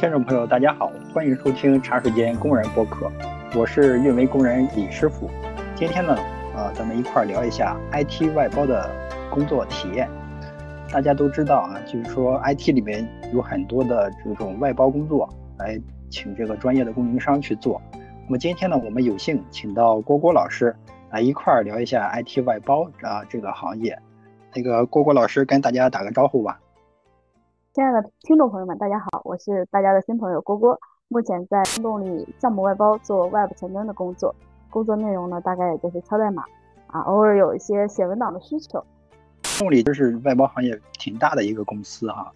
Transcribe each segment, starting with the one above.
听众朋友，大家好，欢迎收听茶水间工人播客，我是运维工人李师傅。今天呢，啊，咱们一块儿聊一下 IT 外包的工作体验。大家都知道啊，就是说 IT 里面有很多的这种外包工作，来请这个专业的供应商去做。那么今天呢，我们有幸请到郭郭老师来一块儿聊一下 IT 外包啊这个行业。那个郭郭老师跟大家打个招呼吧。亲爱的听众朋友们，大家好，我是大家的新朋友郭郭，目前在风动力项目外包做 Web 前端的工作，工作内容呢大概也就是敲代码，啊，偶尔有一些写文档的需求。动力就是外包行业挺大的一个公司哈，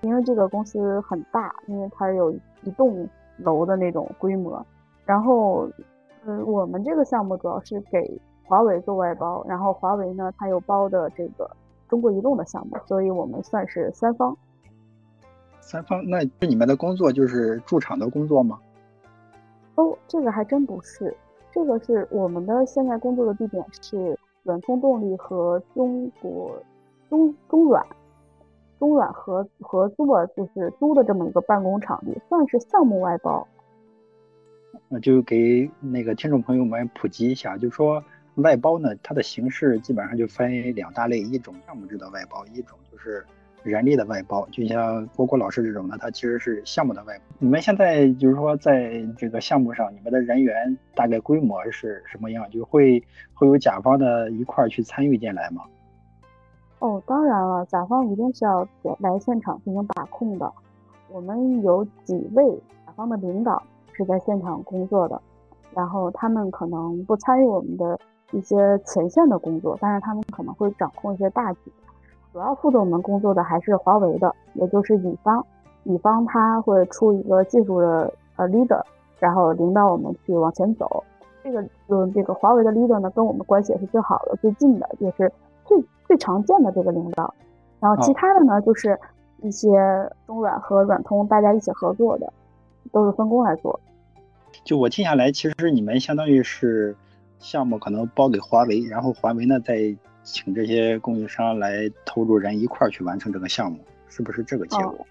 因为这个公司很大，因为它有一栋楼的那种规模，然后，嗯，我们这个项目主要是给华为做外包，然后华为呢，它有包的这个。中国移动的项目，所以我们算是三方。三方，那你们的工作就是驻场的工作吗？哦，这个还真不是，这个是我们的现在工作的地点是软通动力和中国中中软中软合合作，就是租的这么一个办公场地，算是项目外包。那就给那个听众朋友们普及一下，就说。外包呢，它的形式基本上就分两大类，一种项目制的外包，一种就是人力的外包。就像郭郭老师这种呢，它其实是项目的外包。你们现在就是说在这个项目上，你们的人员大概规模是什么样？就会会有甲方的一块去参与进来吗？哦，当然了，甲方一定是要来现场进行把控的。我们有几位甲方的领导是在现场工作的，然后他们可能不参与我们的。一些前线的工作，但是他们可能会掌控一些大局。主要负责我们工作的还是华为的，也就是乙方。乙方他会出一个技术的呃 leader，然后领导我们去往前走。这个嗯，这个华为的 leader 呢，跟我们关系也是最好的、最近的，也是最最常见的这个领导。然后其他的呢，就是一些中软和软通大家一起合作的，都是分工来做。就我听下来，其实你们相当于是。项目可能包给华为，然后华为呢再请这些供应商来投入人一块儿去完成这个项目，是不是这个结果？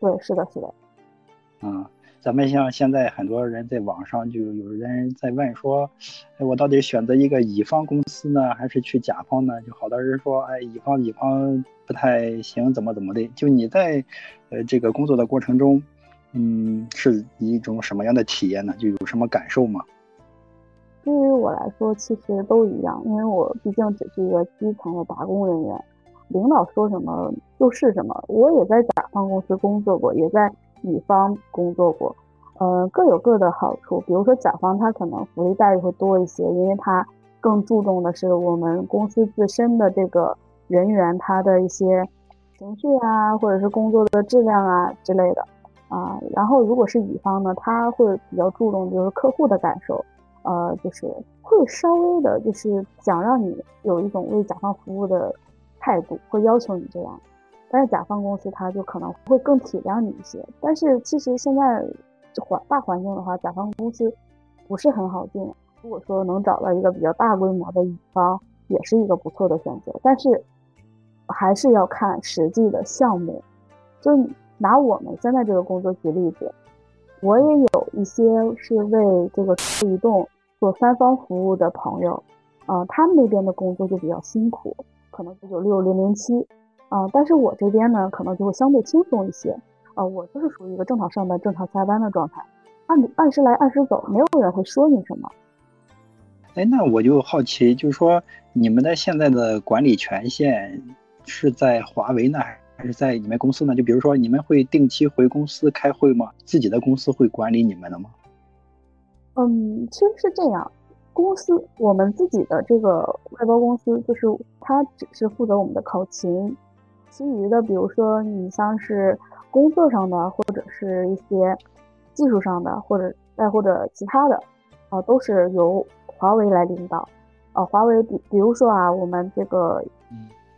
对，是的，是的。嗯，咱们像现在很多人在网上就有人在问说，哎，我到底选择一个乙方公司呢，还是去甲方呢？就好多人说，哎，乙方乙方不太行，怎么怎么的？就你在呃这个工作的过程中，嗯，是一种什么样的体验呢？就有什么感受吗？对于我来说，其实都一样，因为我毕竟只是一个基层的打工人员，领导说什么就是什么。我也在甲方公司工作过，也在乙方工作过，呃，各有各的好处。比如说甲方他可能福利待遇会多一些，因为他更注重的是我们公司自身的这个人员他的一些情绪啊，或者是工作的质量啊之类的啊。然后如果是乙方呢，他会比较注重就是客户的感受。呃，就是会稍微的，就是想让你有一种为甲方服务的态度，会要求你这样。但是甲方公司他就可能会更体谅你一些。但是其实现在环大环境的话，甲方公司不是很好进。如果说能找到一个比较大规模的乙方，也是一个不错的选择。但是还是要看实际的项目。就拿我们现在这个工作举例子。我也有一些是为这个移动做三方服务的朋友，啊，他们那边的工作就比较辛苦，可能九九六零零七，啊，但是我这边呢，可能就会相对轻松一些，啊，我就是属于一个正常上班、正常下班的状态，按按时来按时走，没有人会说你什么。哎，那我就好奇，就是说你们的现在的管理权限是在华为那？还是在你们公司呢？就比如说，你们会定期回公司开会吗？自己的公司会管理你们的吗？嗯，其实是这样，公司我们自己的这个外包公司，就是它只是负责我们的考勤，其余的，比如说你像是工作上的，或者是一些技术上的，或者再或者其他的，啊，都是由华为来领导。啊，华为比比如说啊，我们这个。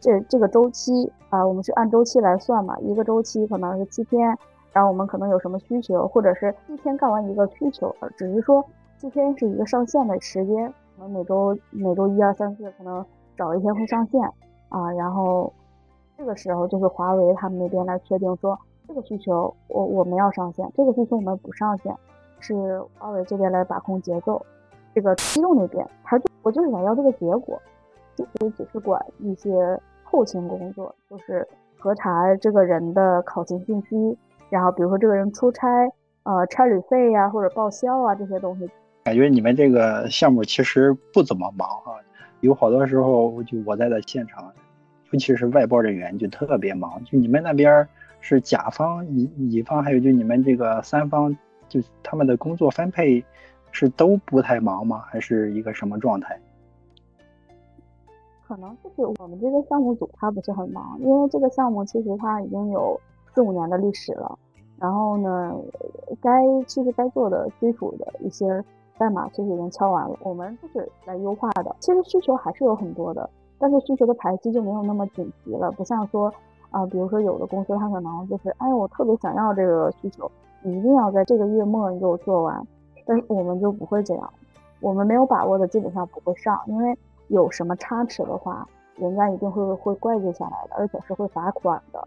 这这个周期啊，我们是按周期来算嘛，一个周期可能是七天，然后我们可能有什么需求，或者是一天干完一个需求，只是说七天是一个上线的时间，可能每周每周一二三四可能找一天会上线啊，然后这个时候就是华为他们那边来确定说这个需求我我们要上线，这个需求我们不上线，是华为这边来把控节奏。这个移动那边，他就我就是想要这个结果，其实只是管一些后勤工作，就是核查这个人的考勤信息，然后比如说这个人出差，呃，差旅费呀或者报销啊这些东西。感觉你们这个项目其实不怎么忙哈，有好多时候就我在的现场，尤其是外包人员就特别忙。就你们那边是甲方、乙乙方，还有就你们这个三方，就他们的工作分配。是都不太忙吗？还是一个什么状态？可能就是我们这个项目组他不是很忙，因为这个项目其实它已经有四五年的历史了。然后呢，该其实该做的基础的一些代码其实已经敲完了，我们就是来优化的。其实需求还是有很多的，但是需求的排期就没有那么紧急了，不像说啊，比如说有的公司他可能就是，哎，我特别想要这个需求，你一定要在这个月末你给我做完。但是我们就不会这样，我们没有把握的基本上不会上，因为有什么差池的话，人家一定会会怪罪下来的，而且是会罚款的，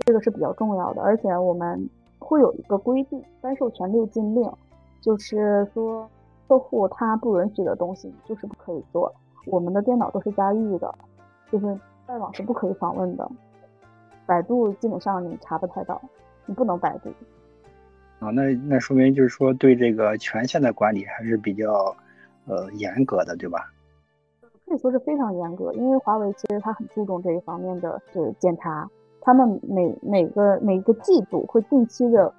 这个是比较重要的。而且我们会有一个规定，颁授权六禁令，就是说客户他不允许的东西就是不可以做。我们的电脑都是加密的，就是外网是不可以访问的，百度基本上你查不太到，你不能百度。啊，那那说明就是说对这个权限的管理还是比较，呃，严格的，对吧？可以说是非常严格，因为华为其实它很注重这一方面的是检查，他们每每个每个季度会定期的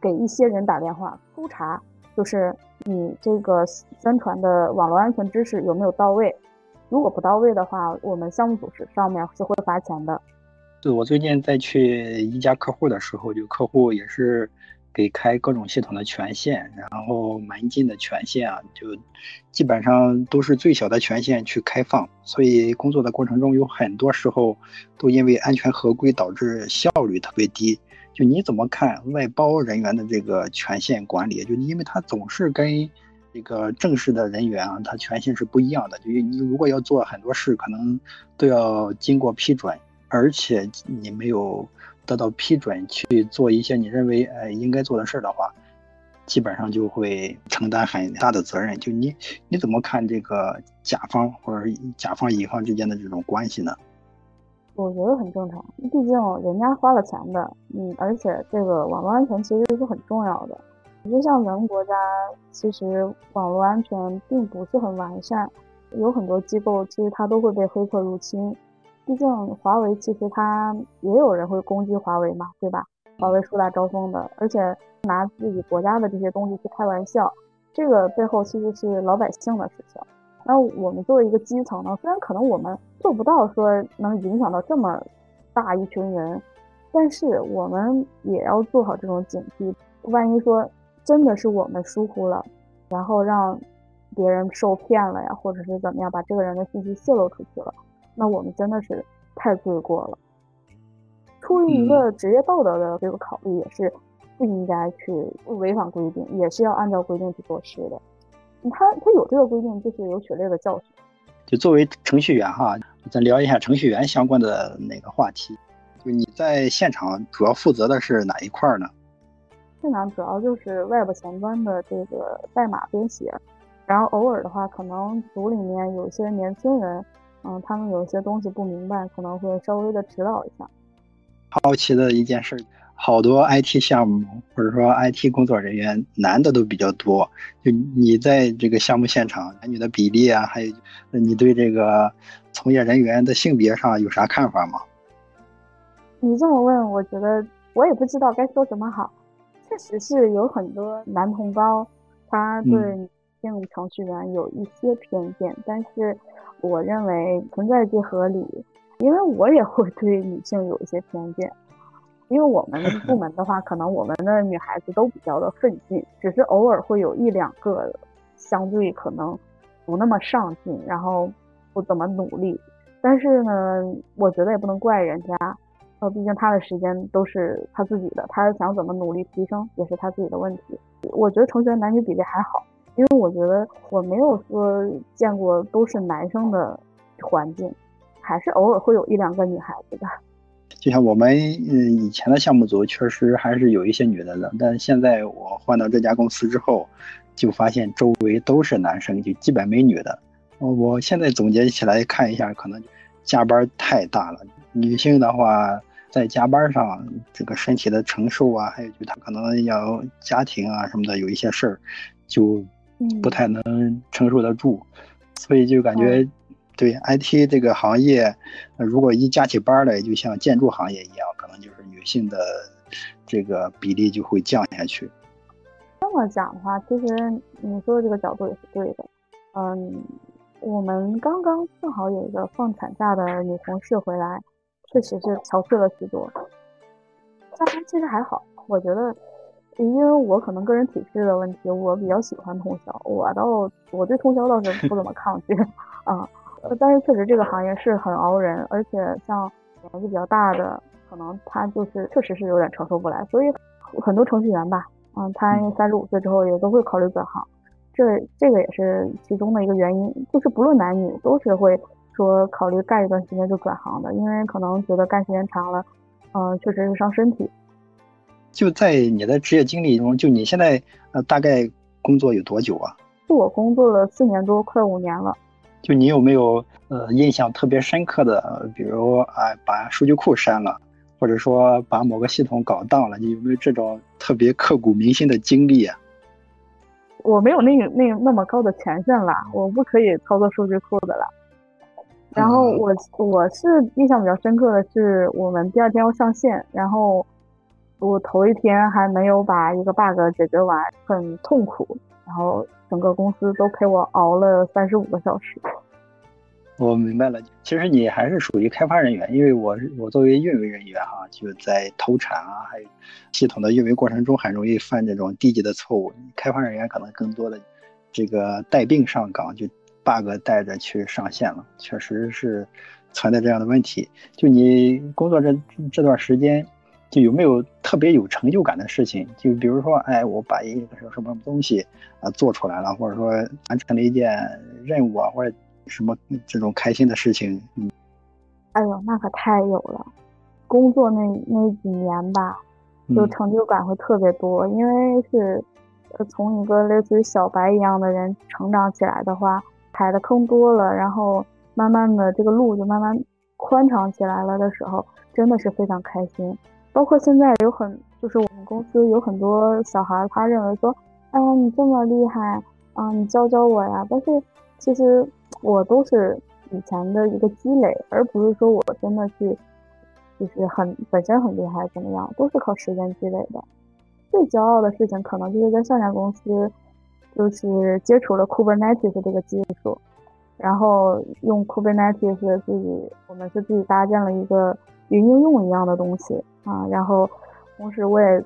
给一些人打电话督查，就是你这个宣传的网络安全知识有没有到位，如果不到位的话，我们项目组是上面是会罚钱的。对，我最近在去一家客户的时候，就客户也是。给开各种系统的权限，然后门禁的权限啊，就基本上都是最小的权限去开放，所以工作的过程中有很多时候都因为安全合规导致效率特别低。就你怎么看外包人员的这个权限管理？就因为他总是跟这个正式的人员啊，他权限是不一样的。就你如果要做很多事，可能都要经过批准，而且你没有。得到批准去做一些你认为呃应该做的事儿的话，基本上就会承担很大的责任。就你你怎么看这个甲方或者甲方乙方之间的这种关系呢？我觉得很正常，毕竟人家花了钱的，嗯，而且这个网络安全其实是很重要的。就像咱们国家，其实网络安全并不是很完善，有很多机构其实它都会被黑客入侵。毕竟华为其实它也有人会攻击华为嘛，对吧？华为树大招风的，而且拿自己国家的这些东西去开玩笑，这个背后其实是老百姓的事情。那我们作为一个基层呢，虽然可能我们做不到说能影响到这么大一群人，但是我们也要做好这种警惕。万一说真的是我们疏忽了，然后让别人受骗了呀，或者是怎么样，把这个人的信息泄露出去了。那我们真的是太罪过了。出于一个职业道德的这个考虑，也是不应该去违反规定，也是要按照规定去做事的。他他有这个规定，就是有血泪的教训。就作为程序员哈，咱聊一下程序员相关的那个话题。就你在现场主要负责的是哪一块呢？现场主要就是 Web 前端的这个代码编写，然后偶尔的话，可能组里面有些年轻人。嗯，他们有些东西不明白，可能会稍微的指导一下。好奇的一件事，好多 IT 项目或者说 IT 工作人员男的都比较多。就你在这个项目现场，男女的比例啊，还有你对这个从业人员的性别上有啥看法吗？你这么问，我觉得我也不知道该说什么好。确实是有很多男同胞，他对女性程序员有一些偏见，但是。我认为存在即合理，因为我也会对女性有一些偏见。因为我们部门的话，可能我们的女孩子都比较的奋进，只是偶尔会有一两个相对可能不那么上进，然后不怎么努力。但是呢，我觉得也不能怪人家，呃，毕竟他的时间都是他自己的，他想怎么努力提升也是他自己的问题。我觉得同学男女比例还好。因为我觉得我没有说见过都是男生的环境，还是偶尔会有一两个女孩子的。就像我们嗯以前的项目组确实还是有一些女的的，但现在我换到这家公司之后，就发现周围都是男生，就基本没女的。我现在总结起来看一下，可能加班太大了。女性的话，在加班上这个身体的承受啊，还有就她可能要家庭啊什么的有一些事儿，就不太能承受得住，所以就感觉。对 IT 这个行业，如果一加起班来，就像建筑行业一样，可能就是女性的这个比例就会降下去。这么讲的话，其实你说的这个角度也是对的。嗯，我们刚刚正好有一个放产假的女同事回来，确实是憔悴了许多。但她其实还好，我觉得，因为我可能个人体质的问题，我比较喜欢通宵，我倒我对通宵倒是不怎么抗拒啊。但是确实这个行业是很熬人，而且像年纪比较大的，可能他就是确实是有点承受不来，所以很多程序员吧，嗯，他三十五岁之后也都会考虑转行，这这个也是其中的一个原因，就是不论男女都是会说考虑干一段时间就转行的，因为可能觉得干时间长了，嗯，确实是伤身体。就在你的职业经历中，就你现在呃大概工作有多久啊？我工作了四年多，快五年了。就你有没有呃印象特别深刻的，比如啊把数据库删了，或者说把某个系统搞当了，你有没有这种特别刻骨铭心的经历啊？我没有那个那那么高的权限了，我不可以操作数据库的了。然后我我是印象比较深刻的是，我们第二天要上线，然后我头一天还没有把一个 bug 解决完，很痛苦。然后整个公司都陪我熬了三十五个小时。我明白了，其实你还是属于开发人员，因为我我作为运维人员哈，就在投产啊，还有系统的运维过程中，很容易犯这种低级的错误。开发人员可能更多的这个带病上岗，就 bug 带着去上线了，确实是存在这样的问题。就你工作这这段时间。就有没有特别有成就感的事情？就比如说，哎，我把一个什么东西啊做出来了，或者说完成了一件任务啊，或者什么这种开心的事情。嗯，哎呦，那可太有了！工作那那几年吧，就成就感会特别多，因为是从一个类似于小白一样的人成长起来的话，踩的坑多了，然后慢慢的这个路就慢慢宽敞起来了的时候，真的是非常开心。包括现在有很，就是我们公司有很多小孩，他认为说，哎呀，你这么厉害啊，你教教我呀。但是其实我都是以前的一个积累，而不是说我真的是就是很本身很厉害怎么样，都是靠时间积累的。最骄傲的事情可能就是在上家公司，就是接触了 Kubernetes 这个技术，然后用 Kubernetes 自己，我们是自己搭建了一个云应用一样的东西。啊，然后同时我也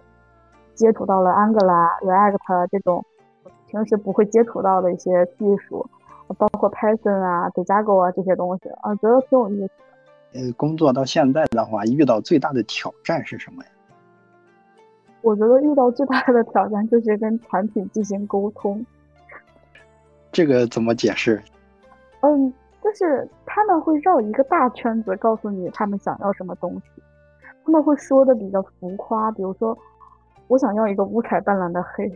接触到了 Angular、React 这种平时不会接触到的一些技术，包括 Python 啊、Django 啊这些东西啊，觉得挺有意思。呃，工作到现在的话，遇到最大的挑战是什么呀？我觉得遇到最大的挑战就是跟产品进行沟通。这个怎么解释？嗯，就是他们会绕一个大圈子告诉你他们想要什么东西。他们会说的比较浮夸，比如说，我想要一个五彩斑斓的黑。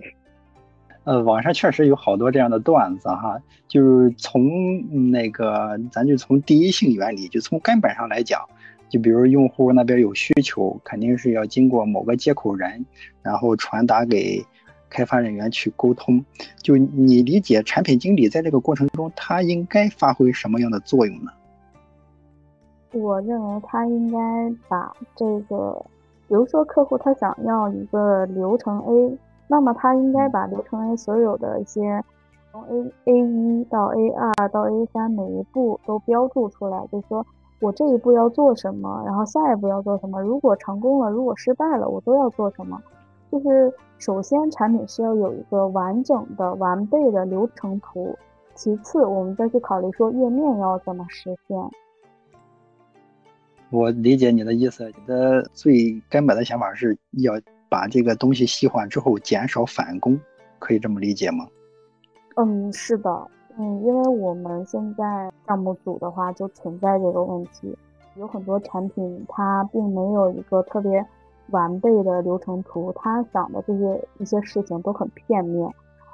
呃，网上确实有好多这样的段子哈，就是从那个，咱就从第一性原理，就从根本上来讲，就比如用户那边有需求，肯定是要经过某个接口人，然后传达给开发人员去沟通。就你理解，产品经理在这个过程中，他应该发挥什么样的作用呢？我认为他应该把这个，比如说客户他想要一个流程 A，那么他应该把流程 A 所有的一些从 A A 一到 A 二到 A 三每一步都标注出来，就是说我这一步要做什么，然后下一步要做什么，如果成功了，如果失败了，我都要做什么。就是首先产品是要有一个完整的、完备的流程图，其次我们再去考虑说页面要怎么实现。我理解你的意思，你的最根本的想法是要把这个东西细化之后减少返工，可以这么理解吗？嗯，是的，嗯，因为我们现在项目组的话就存在这个问题，有很多产品它并没有一个特别完备的流程图，它想的这些一些事情都很片面。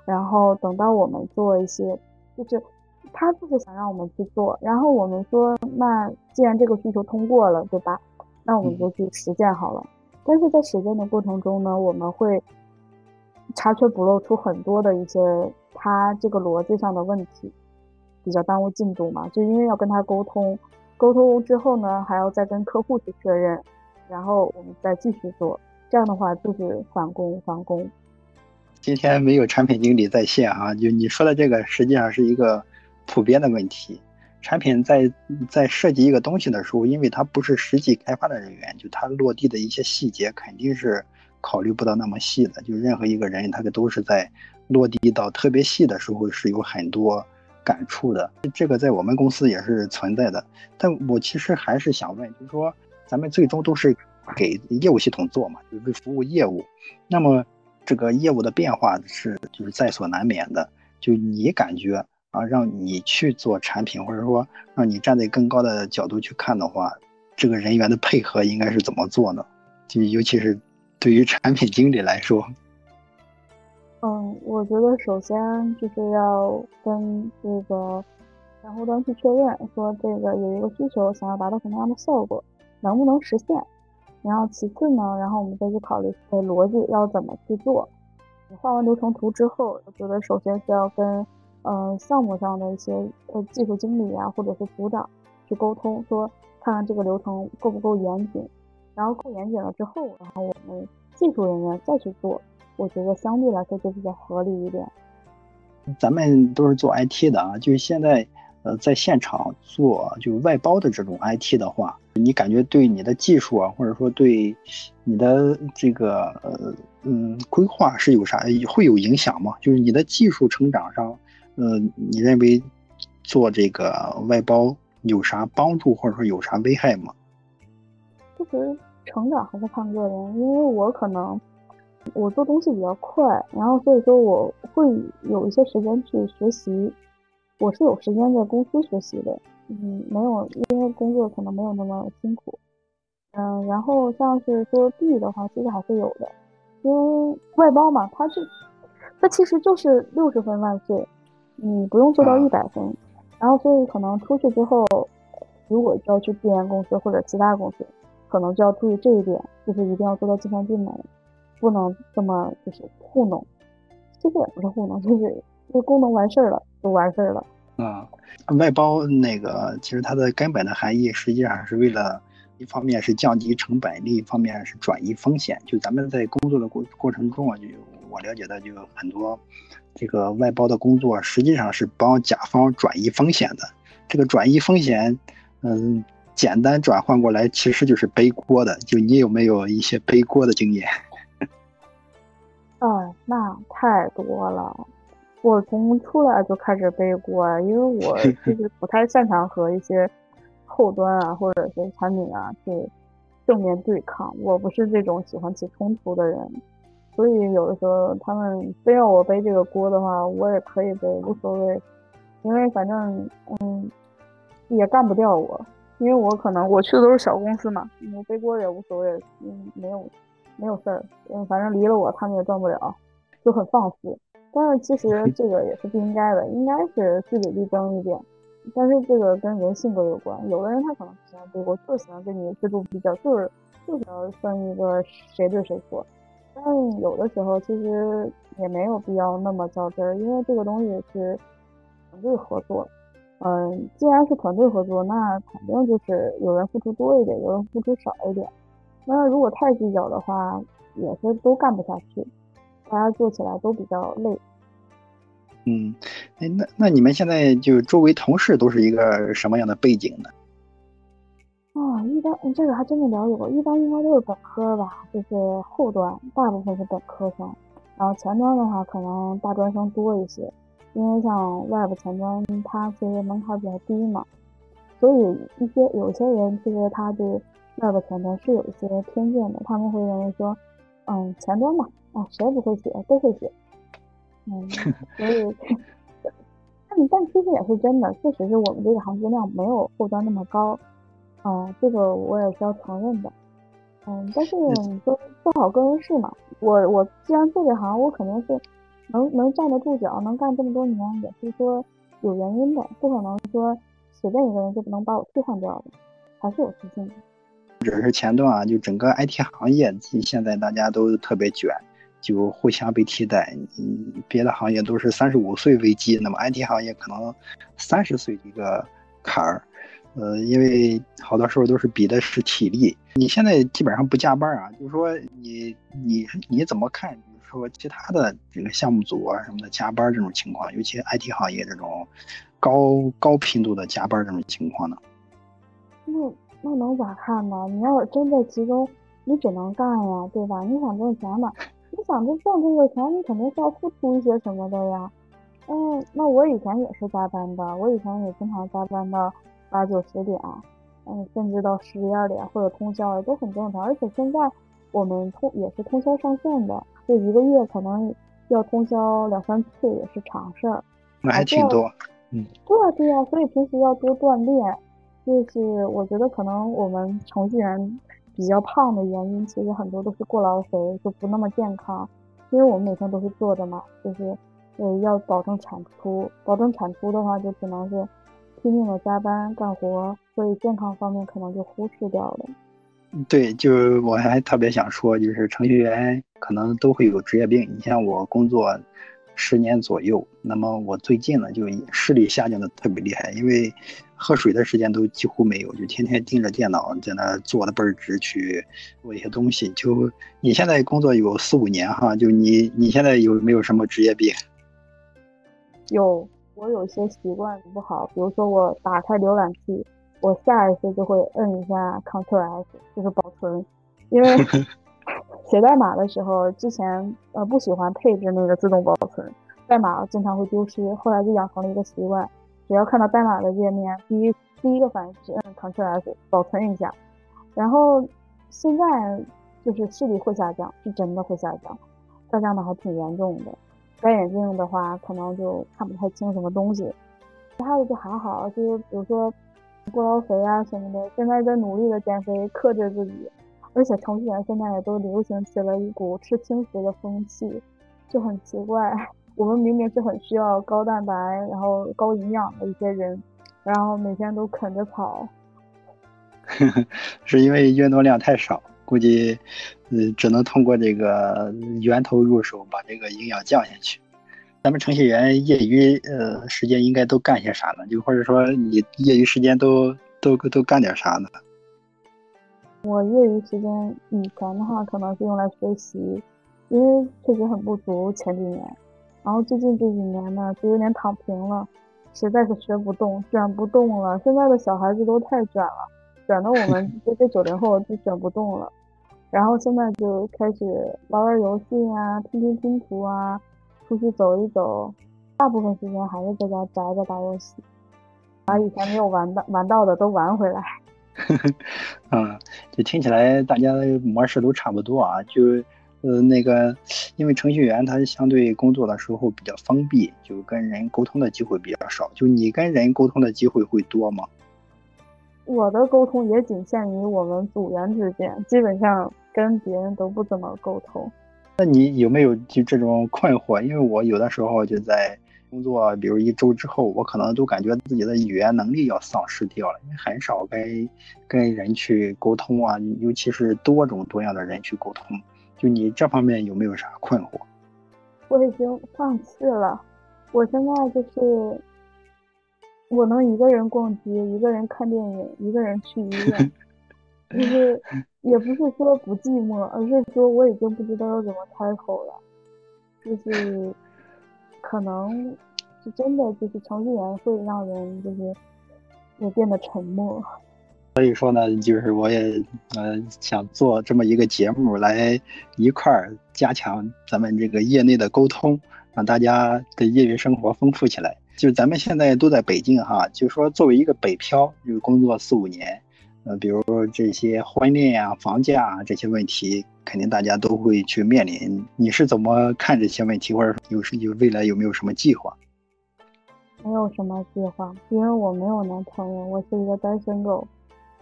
然后等到我们做一些，就是他就是想让我们去做，然后我们说，那既然这个需求通过了，对吧？那我们就去实践好了。但是在实践的过程中呢，我们会查缺补漏出很多的一些他这个逻辑上的问题，比较耽误进度嘛。就因为要跟他沟通，沟通之后呢，还要再跟客户去确认，然后我们再继续做。这样的话就是返工返工。今天没有产品经理在线啊，就你说的这个实际上是一个普遍的问题。产品在在设计一个东西的时候，因为它不是实际开发的人员，就它落地的一些细节肯定是考虑不到那么细的。就任何一个人，他都是在落地到特别细的时候是有很多感触的。这个在我们公司也是存在的。但我其实还是想问，就是说咱们最终都是给业务系统做嘛，就是为服务业务，那么。这个业务的变化是就是在所难免的。就你感觉啊，让你去做产品，或者说让你站在更高的角度去看的话，这个人员的配合应该是怎么做呢？就尤其是对于产品经理来说。嗯，我觉得首先就是要跟这个前后端去确认，说这个有一个需求，想要达到什么样的效果，能不能实现。然后其次呢，然后我们再去考虑呃逻辑要怎么去做。你画完流程图之后，我觉得首先是要跟嗯项目上的一些呃技术经理啊，或者是组长去沟通，说看看这个流程够不够严谨。然后够严谨了之后，然后我们技术人员再去做，我觉得相对来说就比较合理一点。咱们都是做 IT 的啊，就是现在。呃，在现场做就外包的这种 IT 的话，你感觉对你的技术啊，或者说对你的这个呃嗯规划是有啥会有影响吗？就是你的技术成长上，呃，你认为做这个外包有啥帮助，或者说有啥危害吗？其实成长还是看个人，因为我可能我做东西比较快，然后所以说我会有一些时间去学习。我是有时间在公司学习的，嗯，没有，因为工作可能没有那么辛苦，嗯，然后像是说 B 的话，其实还是有的，因为外包嘛，它是，它其实就是六十分万岁，你不用做到一百分，然后所以可能出去之后，如果要去资源公司或者其他公司，可能就要注意这一点，就是一定要做到计算机门，不能这么就是糊弄，其实也不是糊弄，就是这功能完事儿了。就完事儿了。啊，外包那个其实它的根本的含义，实际上是为了一方面是降低成本，另一方面是转移风险。就咱们在工作的过过程中啊，就我了解的就很多，这个外包的工作实际上是帮甲方转移风险的。这个转移风险，嗯，简单转换过来其实就是背锅的。就你有没有一些背锅的经验？啊，那太多了。我从出来就开始背锅，因为我其 实不太擅长和一些后端啊或者是产品啊去正面对抗，我不是这种喜欢起冲突的人，所以有的时候他们非要我背这个锅的话，我也可以背，无所谓，因为反正嗯也干不掉我，因为我可能我去的都是小公司嘛，我背锅也无所谓，嗯没有没有事儿，嗯反正离了我他们也赚不了，就很放肆。但是其实 这个也是不应该的，应该是据理力争一点。但是这个跟人性格有关，有的人他可能喜欢背锅，就喜欢跟你制度比较，就是就想要分一个谁对谁错。但有的时候其实也没有必要那么较真儿，因为这个东西是团队合作。嗯，既然是团队合作，那肯定就是有人付出多一点，有人付出少一点。那如果太计较的话，也是都干不下去。大家做起来都比较累。嗯，哎，那那你们现在就周围同事都是一个什么样的背景呢？啊，一般这个还真没了解过，一般应该都是本科吧，就是后端大部分是本科生，然后前端的话可能大专生多一些，因为像 Web 前端它其实门槛比较低嘛，所以一些有些人其实他对 Web 前端是有一些偏见的，他们会认为说，嗯，前端嘛。啊，谁不会写都会写，嗯，所以，但但其实也是真的，确实是我们这个行业量没有后端那么高，啊，这个我也是要承认的。嗯，但是你说做好个人事嘛，我我既然做这行，我肯定是能能站得住脚，能干这么多年，也是说有原因的，不可能说随便一个人就不能把我替换掉的，还是有自信的。只是前段啊，就整个 IT 行业，现在大家都特别卷，就互相被替代。嗯，别的行业都是三十五岁危机，那么 IT 行业可能三十岁一个坎儿。呃，因为好多时候都是比的是体力。你现在基本上不加班啊，就是说你你你怎么看？就是说其他的这个项目组啊什么的加班这种情况，尤其 IT 行业这种高高频度的加班这种情况呢？那那能咋看呢？你要真在其中，你只能干呀，对吧？你想挣钱嘛，你想着挣这个钱，你肯定是要付出一些什么的呀。嗯，那我以前也是加班的，我以前也经常加班的。八九十点，嗯，甚至到十一二点或者通宵也都很正常。而且现在我们通也是通宵上线的，就一个月可能要通宵两三次也是常事儿。那还挺多，嗯。对啊对啊，所以平时要多锻炼。就是我觉得可能我们程序员比较胖的原因，其实很多都是过劳肥，就不那么健康。因为我们每天都是坐着嘛，就是呃要保证产出，保证产出的话就只能是。拼命的加班干活，所以健康方面可能就忽视掉了。对，就是我还特别想说，就是程序员可能都会有职业病。你像我工作十年左右，那么我最近呢就视力下降的特别厉害，因为喝水的时间都几乎没有，就天天盯着电脑在那坐的倍儿直去做一些东西。就你现在工作有四五年哈，就你你现在有没有什么职业病？有。我有些习惯不好，比如说我打开浏览器，我下意识就会摁一下 Ctrl S，就是保存，因为 写代码的时候之前呃不喜欢配置那个自动保存，代码经常会丢失，后来就养成了一个习惯，只要看到代码的页面，第一第一个反应是摁 Ctrl S 保存一下，然后现在就是视力会下降，是真的会下降，下降的还挺严重的。戴眼镜的话，可能就看不太清什么东西。其他的就还好，就是比如说过劳肥啊什么的，现在在努力的减肥，克制自己。而且程序员现在也都流行起了一股吃轻食的风气，就很奇怪。我们明明是很需要高蛋白，然后高营养的一些人，然后每天都啃着草。是因为运动量太少。估计，嗯，只能通过这个源头入手，把这个营养降下去。咱们程序员业余呃时间应该都干些啥呢？就或者说你业余时间都都都干点啥呢？我业余时间以前的话可能是用来学习，因为确实很不足前几年。然后最近这几年呢，就有点躺平了，实在是学不动，卷不动了。现在的小孩子都太卷了，卷的我们这 些九零后就卷不动了。然后现在就开始玩玩游戏啊，拼拼拼图啊，出去走一走，大部分时间还是在家宅着打游戏，把以前没有玩到玩到的都玩回来。嗯，就听起来大家模式都差不多啊，就呃那个，因为程序员他相对工作的时候比较封闭，就跟人沟通的机会比较少。就你跟人沟通的机会会多吗？我的沟通也仅限于我们组员之间，基本上。跟别人都不怎么沟通，那你有没有就这种困惑？因为我有的时候就在工作，比如一周之后，我可能都感觉自己的语言能力要丧失掉了，因为很少跟跟人去沟通啊，尤其是多种多样的人去沟通。就你这方面有没有啥困惑？我已经放弃了，我现在就是我能一个人逛街，一个人看电影，一个人去医院。就是也不是说不寂寞，而是说我已经不知道要怎么开口了。就是可能是真的，就是程序员会让人就是也变得沉默。所以说呢，就是我也呃想做这么一个节目，来一块儿加强咱们这个业内的沟通，让大家的业余生活丰富起来。就是咱们现在都在北京哈，就是说作为一个北漂，就是工作四五年。呃，比如这些婚恋呀、房价啊这些问题，肯定大家都会去面临。你是怎么看这些问题，或者有是有未来有没有什么计划？没有什么计划，因为我没有男朋友，我是一个单身狗。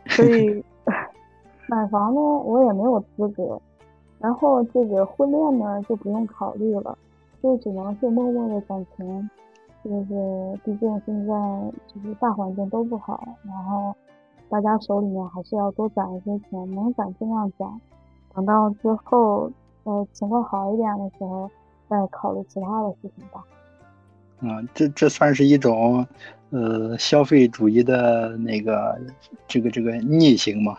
所以 买房呢，我也没有资格。然后这个婚恋呢，就不用考虑了，就只能是默默的攒钱。就是毕竟现在就是大环境都不好，然后大家手里面还是要多攒一些钱，能攒尽量攒。等到之后呃情况好一点的时候，再考虑其他的事情吧。嗯，这这算是一种呃消费主义的那个这个这个逆行吗？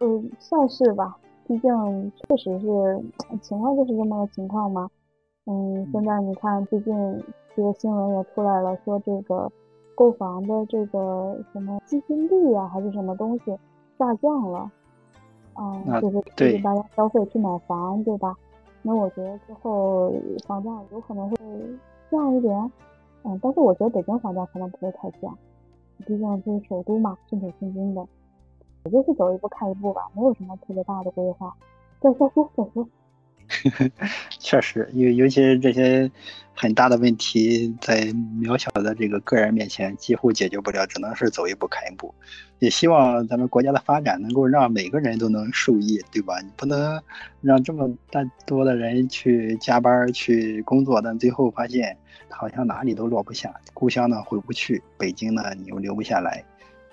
嗯，算是吧。毕竟确实是情况就是这么个情况嘛。嗯，现在你看最近这个新闻也出来了，说这个购房的这个什么基金率啊，还是什么东西下降了。嗯，就是鼓励大家消费去买房，对吧？那我觉得之后房价有可能会降一点。嗯，但是我觉得北京房价可能不会太降，毕竟这是首都嘛，顺水顺金的。也就是走一步看一步吧，没有什么特别大的规划。再说说再说。确实，尤尤其是这些很大的问题，在渺小的这个个人面前几乎解决不了，只能是走一步看一步。也希望咱们国家的发展能够让每个人都能受益，对吧？你不能让这么大多的人去加班去工作，但最后发现好像哪里都落不下，故乡呢回不去，北京呢你又留不下来，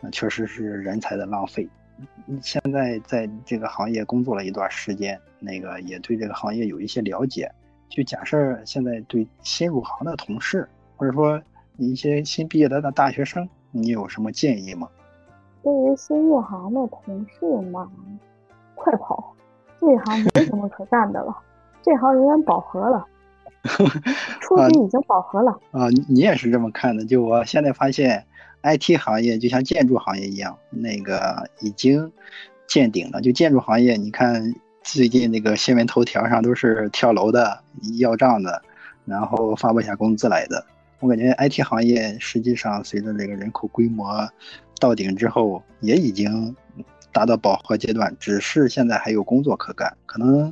那确实是人才的浪费。现在在这个行业工作了一段时间，那个也对这个行业有一些了解。就假设现在对新入行的同事，或者说一些新毕业的大学生，你有什么建议吗？对于新入行的同事嘛，快跑！这一行没什么可干的了，这行人员饱和了，初级已经饱和了。啊，你也是这么看的？就我现在发现。IT 行业就像建筑行业一样，那个已经见顶了。就建筑行业，你看最近那个新闻头条上都是跳楼的、要账的，然后发不下工资来的。我感觉 IT 行业实际上随着这个人口规模到顶之后，也已经达到饱和阶段，只是现在还有工作可干。可能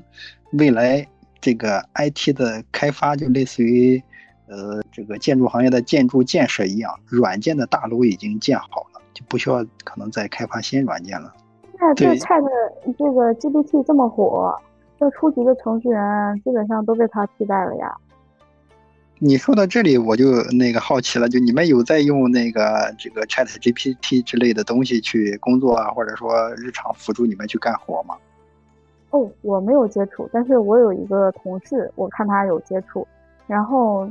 未来这个 IT 的开发就类似于。呃，这个建筑行业的建筑建设一样，软件的大楼已经建好了，就不需要可能再开发新软件了。那这 Chat 这个 GPT 这么火，这初级的程序员基本上都被它替代了呀。你说到这里，我就那个好奇了，就你们有在用那个这个 Chat GPT 之类的东西去工作啊，或者说日常辅助你们去干活吗？哦，我没有接触，但是我有一个同事，我看他有接触，然后。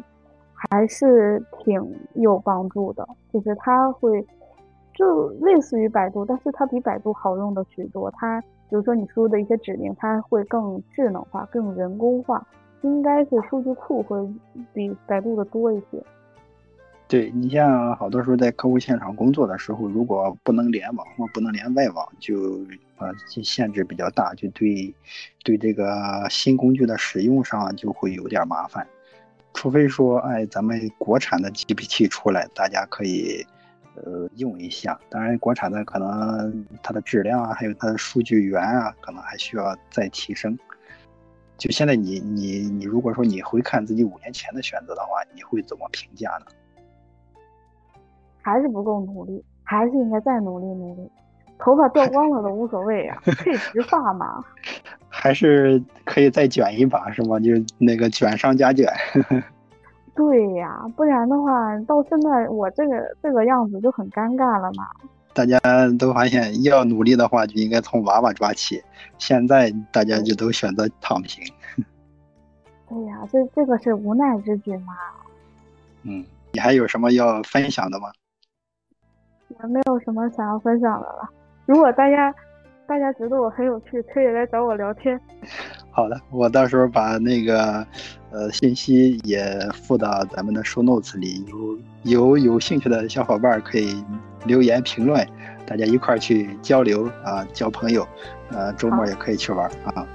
还是挺有帮助的，就是它会，就类似于百度，但是它比百度好用的许多。它比如说你输入的一些指令，它会更智能化、更人工化，应该是数据库会比百度的多一些。对你像好多时候在客户现场工作的时候，如果不能联网或不能连外网，就呃限制比较大，就对对这个新工具的使用上就会有点麻烦。除非说，哎，咱们国产的 GPT 出来，大家可以，呃，用一下。当然，国产的可能它的质量啊，还有它的数据源啊，可能还需要再提升。就现在，你你你，如果说你回看自己五年前的选择的话，你会怎么评价呢？还是不够努力，还是应该再努力努力。头发掉光了都无所谓啊，可以植发嘛。还是可以再卷一把，是吗？就那个卷上加卷。对呀，不然的话，到现在我这个这个样子就很尴尬了嘛。大家都发现，要努力的话，就应该从娃娃抓起。现在大家就都选择躺平。对呀，这这个是无奈之举嘛。嗯，你还有什么要分享的吗？也没有什么想要分享的了。如果大家。大家觉得我很有趣，可以来找我聊天。好的，我到时候把那个呃信息也附到咱们的 show notes 里，有有有兴趣的小伙伴可以留言评论，大家一块儿去交流啊，交朋友，呃，周末也可以去玩啊。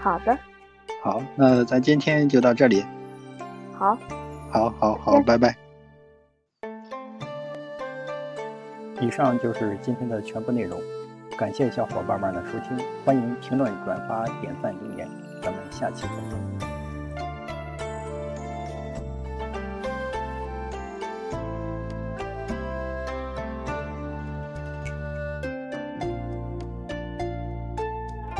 好的。好，那咱今天就到这里。好。好，好，好，拜拜。以上就是今天的全部内容。感谢小伙伴们的收听，欢迎评论、转发、点赞、留言，咱们下期再见。